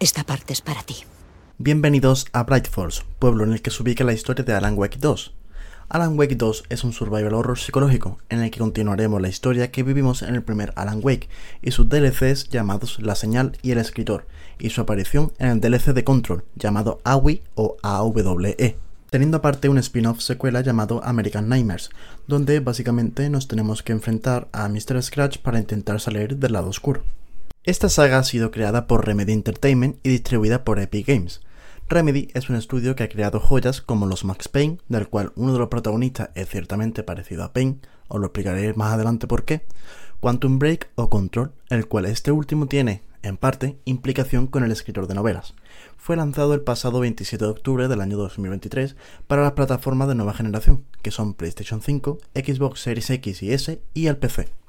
Esta parte es para ti. Bienvenidos a Bright Falls, pueblo en el que se ubica la historia de Alan Wake 2. Alan Wake 2 es un survival horror psicológico en el que continuaremos la historia que vivimos en el primer Alan Wake y sus DLCs llamados La Señal y El Escritor y su aparición en el DLC de Control llamado AWE o AWE teniendo aparte un spin-off secuela llamado American Nightmares, donde básicamente nos tenemos que enfrentar a Mr. Scratch para intentar salir del lado oscuro. Esta saga ha sido creada por Remedy Entertainment y distribuida por Epic Games. Remedy es un estudio que ha creado joyas como los Max Payne, del cual uno de los protagonistas es ciertamente parecido a Payne, os lo explicaré más adelante por qué, Quantum Break o Control, el cual este último tiene, en parte, implicación con el escritor de novelas fue lanzado el pasado 27 de octubre del año 2023 para las plataformas de nueva generación, que son PlayStation 5, Xbox Series X y S y el PC.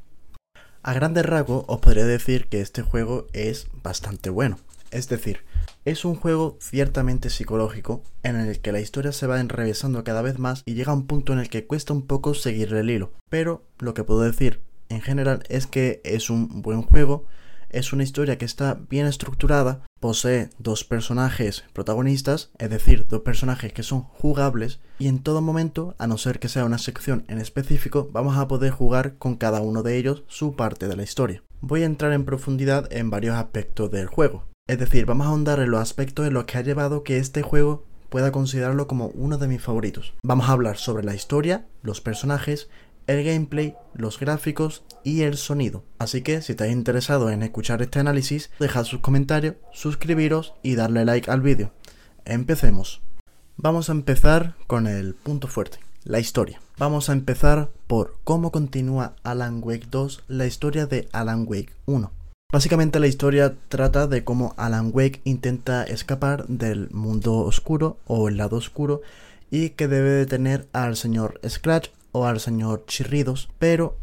A grandes rasgos os podría decir que este juego es bastante bueno, es decir, es un juego ciertamente psicológico en el que la historia se va enrevesando cada vez más y llega a un punto en el que cuesta un poco seguir el hilo, pero lo que puedo decir en general es que es un buen juego es una historia que está bien estructurada, posee dos personajes protagonistas, es decir, dos personajes que son jugables, y en todo momento, a no ser que sea una sección en específico, vamos a poder jugar con cada uno de ellos su parte de la historia. Voy a entrar en profundidad en varios aspectos del juego, es decir, vamos a ahondar en los aspectos en los que ha llevado que este juego pueda considerarlo como uno de mis favoritos. Vamos a hablar sobre la historia, los personajes, el gameplay, los gráficos y el sonido. Así que si estáis interesados en escuchar este análisis, dejad sus comentarios, suscribiros y darle like al vídeo. Empecemos. Vamos a empezar con el punto fuerte, la historia. Vamos a empezar por cómo continúa Alan Wake 2 la historia de Alan Wake 1. Básicamente la historia trata de cómo Alan Wake intenta escapar del mundo oscuro o el lado oscuro y que debe detener al señor Scratch o al señor Chirridos, pero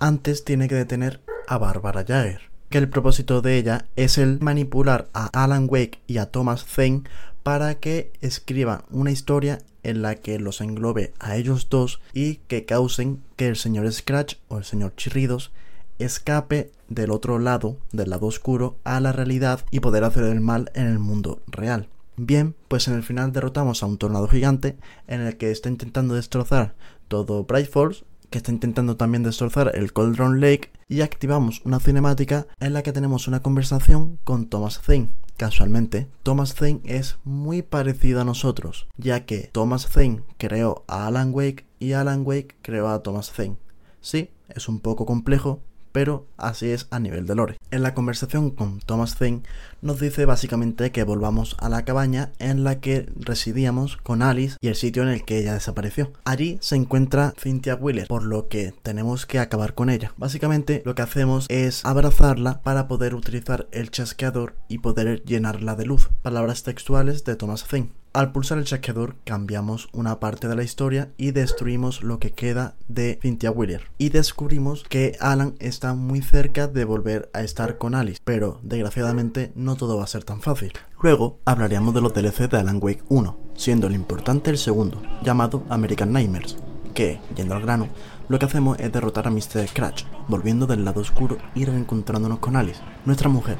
antes tiene que detener a Barbara Jagger, que el propósito de ella es el manipular a Alan Wake y a Thomas Zane para que escriban una historia en la que los englobe a ellos dos y que causen que el señor Scratch o el señor Chirridos escape del otro lado, del lado oscuro, a la realidad y poder hacer el mal en el mundo real. Bien, pues en el final derrotamos a un tornado gigante en el que está intentando destrozar todo Bright Falls, que está intentando también destrozar el Cauldron Lake, y activamos una cinemática en la que tenemos una conversación con Thomas Zane. Casualmente, Thomas Zane es muy parecido a nosotros, ya que Thomas Zane creó a Alan Wake y Alan Wake creó a Thomas Zane. Sí, es un poco complejo, pero así es a nivel de lore. En la conversación con Thomas Zane nos dice básicamente que volvamos a la cabaña en la que residíamos con Alice y el sitio en el que ella desapareció. Allí se encuentra Cynthia Wheeler, por lo que tenemos que acabar con ella. Básicamente lo que hacemos es abrazarla para poder utilizar el chasqueador y poder llenarla de luz. Palabras textuales de Thomas Zane. Al pulsar el chasqueador cambiamos una parte de la historia y destruimos lo que queda de Cynthia Wheeler. Y descubrimos que Alan está muy cerca de volver a estar con Alice, pero desgraciadamente no todo va a ser tan fácil. Luego hablaríamos de los DLC de Alan Wake 1, siendo el importante el segundo, llamado American Nightmares, que, yendo al grano, lo que hacemos es derrotar a Mr. Scratch, volviendo del lado oscuro y reencontrándonos con Alice, nuestra mujer,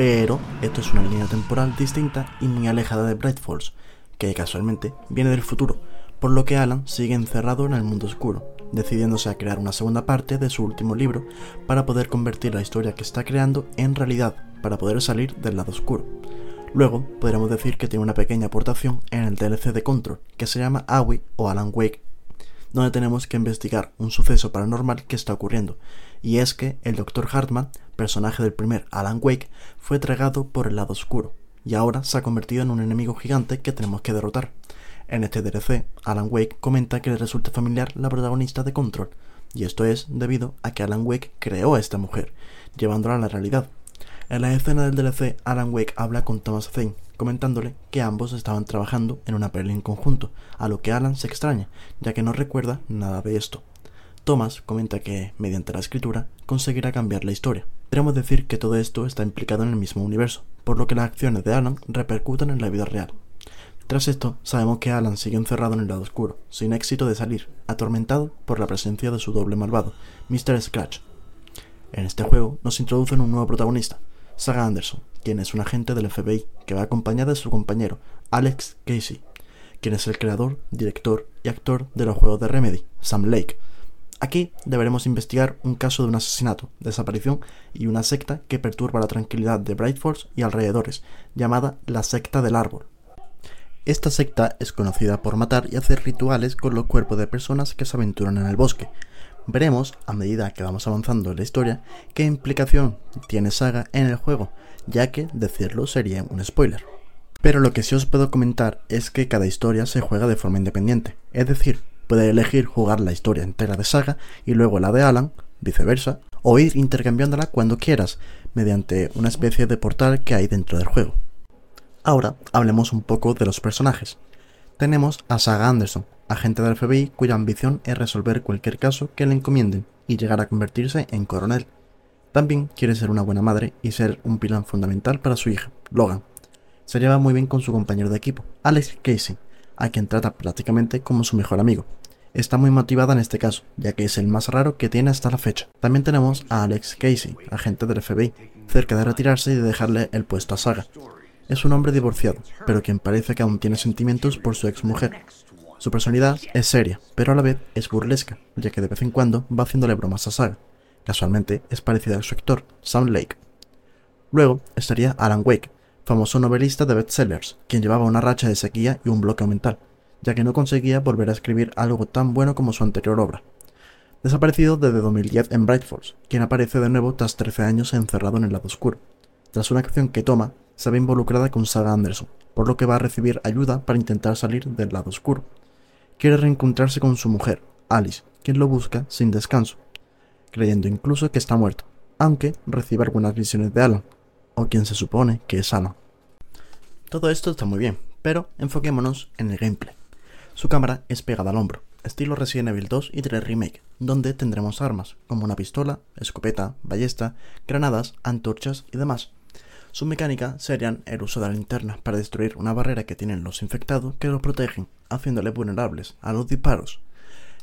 pero esto es una línea temporal distinta y muy alejada de Bright que casualmente viene del futuro, por lo que Alan sigue encerrado en el mundo oscuro, decidiéndose a crear una segunda parte de su último libro para poder convertir la historia que está creando en realidad, para poder salir del lado oscuro. Luego, podríamos decir que tiene una pequeña aportación en el DLC de Control, que se llama Awi o Alan Wake donde tenemos que investigar un suceso paranormal que está ocurriendo, y es que el Dr. Hartman, personaje del primer Alan Wake, fue tragado por el lado oscuro, y ahora se ha convertido en un enemigo gigante que tenemos que derrotar. En este DLC, Alan Wake comenta que le resulta familiar la protagonista de Control, y esto es debido a que Alan Wake creó a esta mujer, llevándola a la realidad. En la escena del DLC, Alan Wake habla con Thomas Zane, comentándole que ambos estaban trabajando en una peli en conjunto, a lo que Alan se extraña, ya que no recuerda nada de esto. Thomas comenta que, mediante la escritura, conseguirá cambiar la historia. Podríamos decir que todo esto está implicado en el mismo universo, por lo que las acciones de Alan repercutan en la vida real. Tras esto, sabemos que Alan sigue encerrado en el lado oscuro, sin éxito de salir, atormentado por la presencia de su doble malvado, Mr. Scratch. En este juego nos introducen un nuevo protagonista, Saga Anderson, quien es un agente del FBI que va acompañada de su compañero, Alex Casey, quien es el creador, director y actor de los juegos de Remedy, Sam Lake. Aquí deberemos investigar un caso de un asesinato, desaparición y una secta que perturba la tranquilidad de Bright Force y alrededores, llamada la secta del árbol. Esta secta es conocida por matar y hacer rituales con los cuerpos de personas que se aventuran en el bosque. Veremos, a medida que vamos avanzando en la historia, qué implicación tiene Saga en el juego, ya que decirlo sería un spoiler. Pero lo que sí os puedo comentar es que cada historia se juega de forma independiente, es decir, puede elegir jugar la historia entera de Saga y luego la de Alan, viceversa, o ir intercambiándola cuando quieras, mediante una especie de portal que hay dentro del juego. Ahora hablemos un poco de los personajes. Tenemos a Saga Anderson, agente del FBI cuya ambición es resolver cualquier caso que le encomienden y llegar a convertirse en coronel. También quiere ser una buena madre y ser un pilar fundamental para su hija, Logan. Se lleva muy bien con su compañero de equipo, Alex Casey, a quien trata prácticamente como su mejor amigo. Está muy motivada en este caso, ya que es el más raro que tiene hasta la fecha. También tenemos a Alex Casey, agente del FBI, cerca de retirarse y de dejarle el puesto a Saga, es un hombre divorciado, pero quien parece que aún tiene sentimientos por su ex mujer. Su personalidad es seria, pero a la vez es burlesca, ya que de vez en cuando va haciéndole bromas a Saga. Casualmente es parecida a su actor, Sam Lake. Luego estaría Alan Wake, famoso novelista de bestsellers, quien llevaba una racha de sequía y un bloqueo mental, ya que no conseguía volver a escribir algo tan bueno como su anterior obra. Desaparecido desde 2010 en Bright Falls, quien aparece de nuevo tras 13 años encerrado en el lado oscuro. Tras una acción que toma, se ve involucrada con Saga Anderson, por lo que va a recibir ayuda para intentar salir del lado oscuro. Quiere reencontrarse con su mujer, Alice, quien lo busca sin descanso, creyendo incluso que está muerto, aunque recibe algunas visiones de Alan, o quien se supone que es Alan. Todo esto está muy bien, pero enfoquémonos en el gameplay. Su cámara es pegada al hombro, estilo Resident Evil 2 y 3 Remake, donde tendremos armas como una pistola, escopeta, ballesta, granadas, antorchas y demás, su mecánica serían el uso de la linterna para destruir una barrera que tienen los infectados que los protegen, haciéndoles vulnerables a los disparos.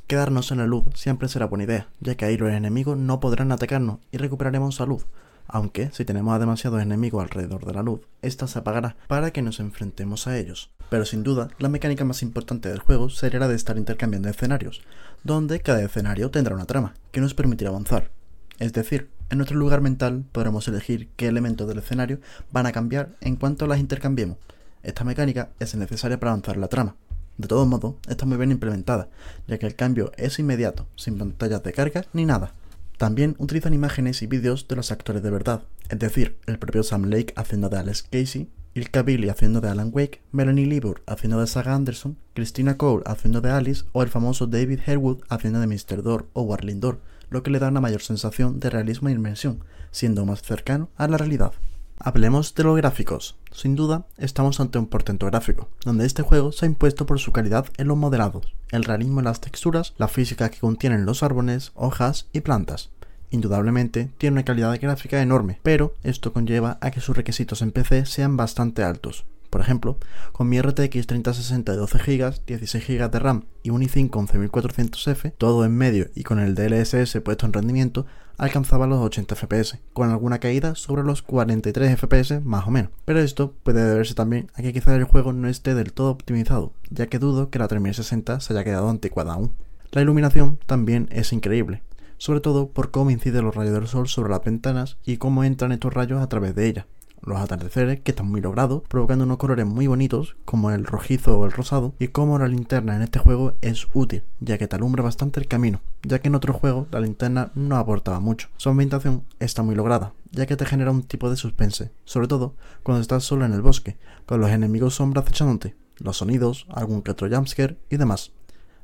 Quedarnos en la luz siempre será buena idea, ya que ahí los enemigos no podrán atacarnos y recuperaremos salud, aunque si tenemos a demasiados enemigos alrededor de la luz, esta se apagará para que nos enfrentemos a ellos. Pero sin duda, la mecánica más importante del juego sería la de estar intercambiando escenarios, donde cada escenario tendrá una trama, que nos permitirá avanzar. Es decir, en nuestro lugar mental podremos elegir qué elementos del escenario van a cambiar en cuanto las intercambiemos. Esta mecánica es necesaria para avanzar la trama. De todos modos, está muy bien implementada, ya que el cambio es inmediato, sin pantallas de carga ni nada. También utilizan imágenes y vídeos de los actores de verdad, es decir, el propio Sam Lake haciendo de Alex Casey, Ilka Billy haciendo de Alan Wake, Melanie Libur haciendo de Saga Anderson, Christina Cole haciendo de Alice o el famoso David Herwood haciendo de Mr. Door o Warling Door lo que le da una mayor sensación de realismo e inmersión, siendo más cercano a la realidad. Hablemos de los gráficos. Sin duda, estamos ante un portento gráfico, donde este juego se ha impuesto por su calidad en los modelados, el realismo en las texturas, la física que contienen los árboles, hojas y plantas. Indudablemente tiene una calidad gráfica enorme, pero esto conlleva a que sus requisitos en PC sean bastante altos, por ejemplo, con mi RTX 3060 de 12 GB, 16 GB de RAM y un i5 11400F, todo en medio y con el DLSS puesto en rendimiento, alcanzaba los 80 FPS, con alguna caída sobre los 43 FPS más o menos. Pero esto puede deberse también a que quizá el juego no esté del todo optimizado, ya que dudo que la 3060 se haya quedado anticuada aún. La iluminación también es increíble, sobre todo por cómo inciden los rayos del sol sobre las ventanas y cómo entran estos rayos a través de ellas los atardeceres, que están muy logrados, provocando unos colores muy bonitos, como el rojizo o el rosado, y como la linterna en este juego es útil, ya que te alumbra bastante el camino, ya que en otro juego la linterna no aportaba mucho. Su ambientación está muy lograda, ya que te genera un tipo de suspense, sobre todo cuando estás solo en el bosque, con los enemigos sombras acechándote, los sonidos, algún que otro jumpscare y demás.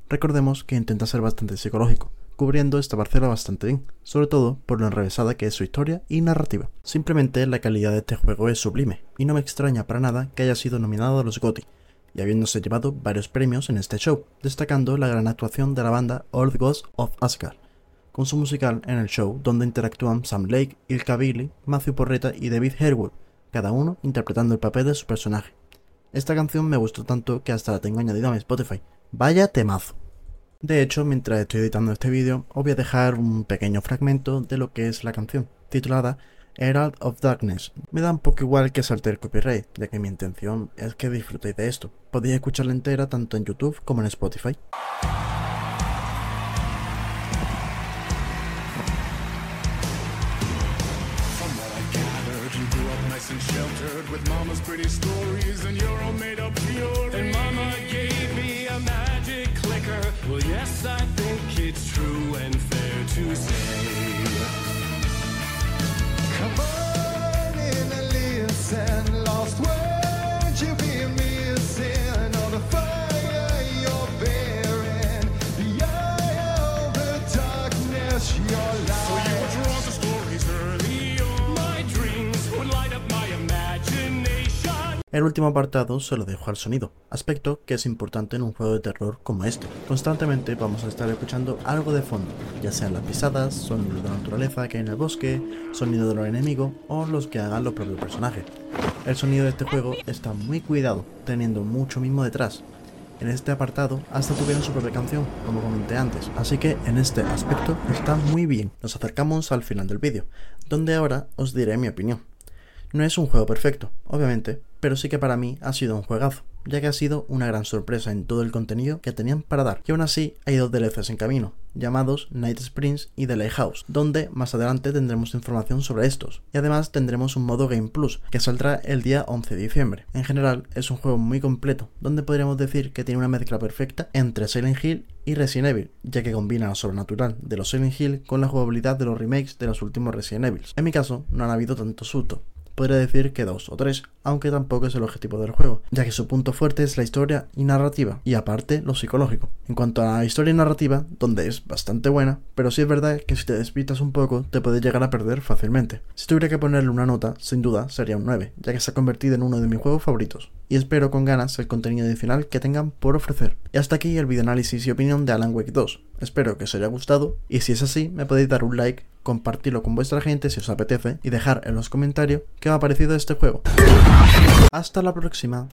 Recordemos que intenta ser bastante psicológico, cubriendo esta parcela bastante bien, sobre todo por lo enrevesada que es su historia y narrativa. Simplemente la calidad de este juego es sublime, y no me extraña para nada que haya sido nominado a los GOTY, y habiéndose llevado varios premios en este show, destacando la gran actuación de la banda Old Ghosts of Asgard, con su musical en el show donde interactúan Sam Lake, Ilka Billy, Matthew Porreta y David Herwood, cada uno interpretando el papel de su personaje. Esta canción me gustó tanto que hasta la tengo añadida a mi Spotify. Vaya temazo. De hecho, mientras estoy editando este vídeo, os voy a dejar un pequeño fragmento de lo que es la canción, titulada Herald of Darkness. Me da un poco igual que salte el copyright, ya que mi intención es que disfrutéis de esto. Podéis escucharla entera tanto en YouTube como en Spotify. El último apartado se lo dejo al sonido, aspecto que es importante en un juego de terror como este. Constantemente vamos a estar escuchando algo de fondo, ya sean las pisadas, sonidos de la naturaleza que hay en el bosque, sonido de los enemigos o los que hagan los propios personajes. El sonido de este juego está muy cuidado, teniendo mucho mismo detrás. En este apartado hasta tuvieron su propia canción, como comenté antes, así que en este aspecto está muy bien. Nos acercamos al final del vídeo, donde ahora os diré mi opinión. No es un juego perfecto, obviamente, pero sí que para mí ha sido un juegazo, ya que ha sido una gran sorpresa en todo el contenido que tenían para dar. Y aún así hay dos DLCs en camino, llamados Night Springs y The Lighthouse, donde más adelante tendremos información sobre estos. Y además tendremos un modo Game Plus, que saldrá el día 11 de diciembre. En general es un juego muy completo, donde podríamos decir que tiene una mezcla perfecta entre Silent Hill y Resident Evil, ya que combina lo sobrenatural de los Silent Hill con la jugabilidad de los remakes de los últimos Resident Evil. En mi caso, no han habido tanto susto, podría decir que dos o tres, aunque tampoco es el objetivo del juego, ya que su punto fuerte es la historia y narrativa, y aparte lo psicológico. En cuanto a la historia y narrativa, donde es bastante buena, pero sí es verdad que si te despitas un poco te puedes llegar a perder fácilmente. Si tuviera que ponerle una nota, sin duda sería un 9, ya que se ha convertido en uno de mis juegos favoritos, y espero con ganas el contenido adicional que tengan por ofrecer. Y hasta aquí el videoanálisis y opinión de Alan Wake 2. Espero que os haya gustado, y si es así, me podéis dar un like compartirlo con vuestra gente si os apetece y dejar en los comentarios qué os ha parecido este juego. Hasta la próxima.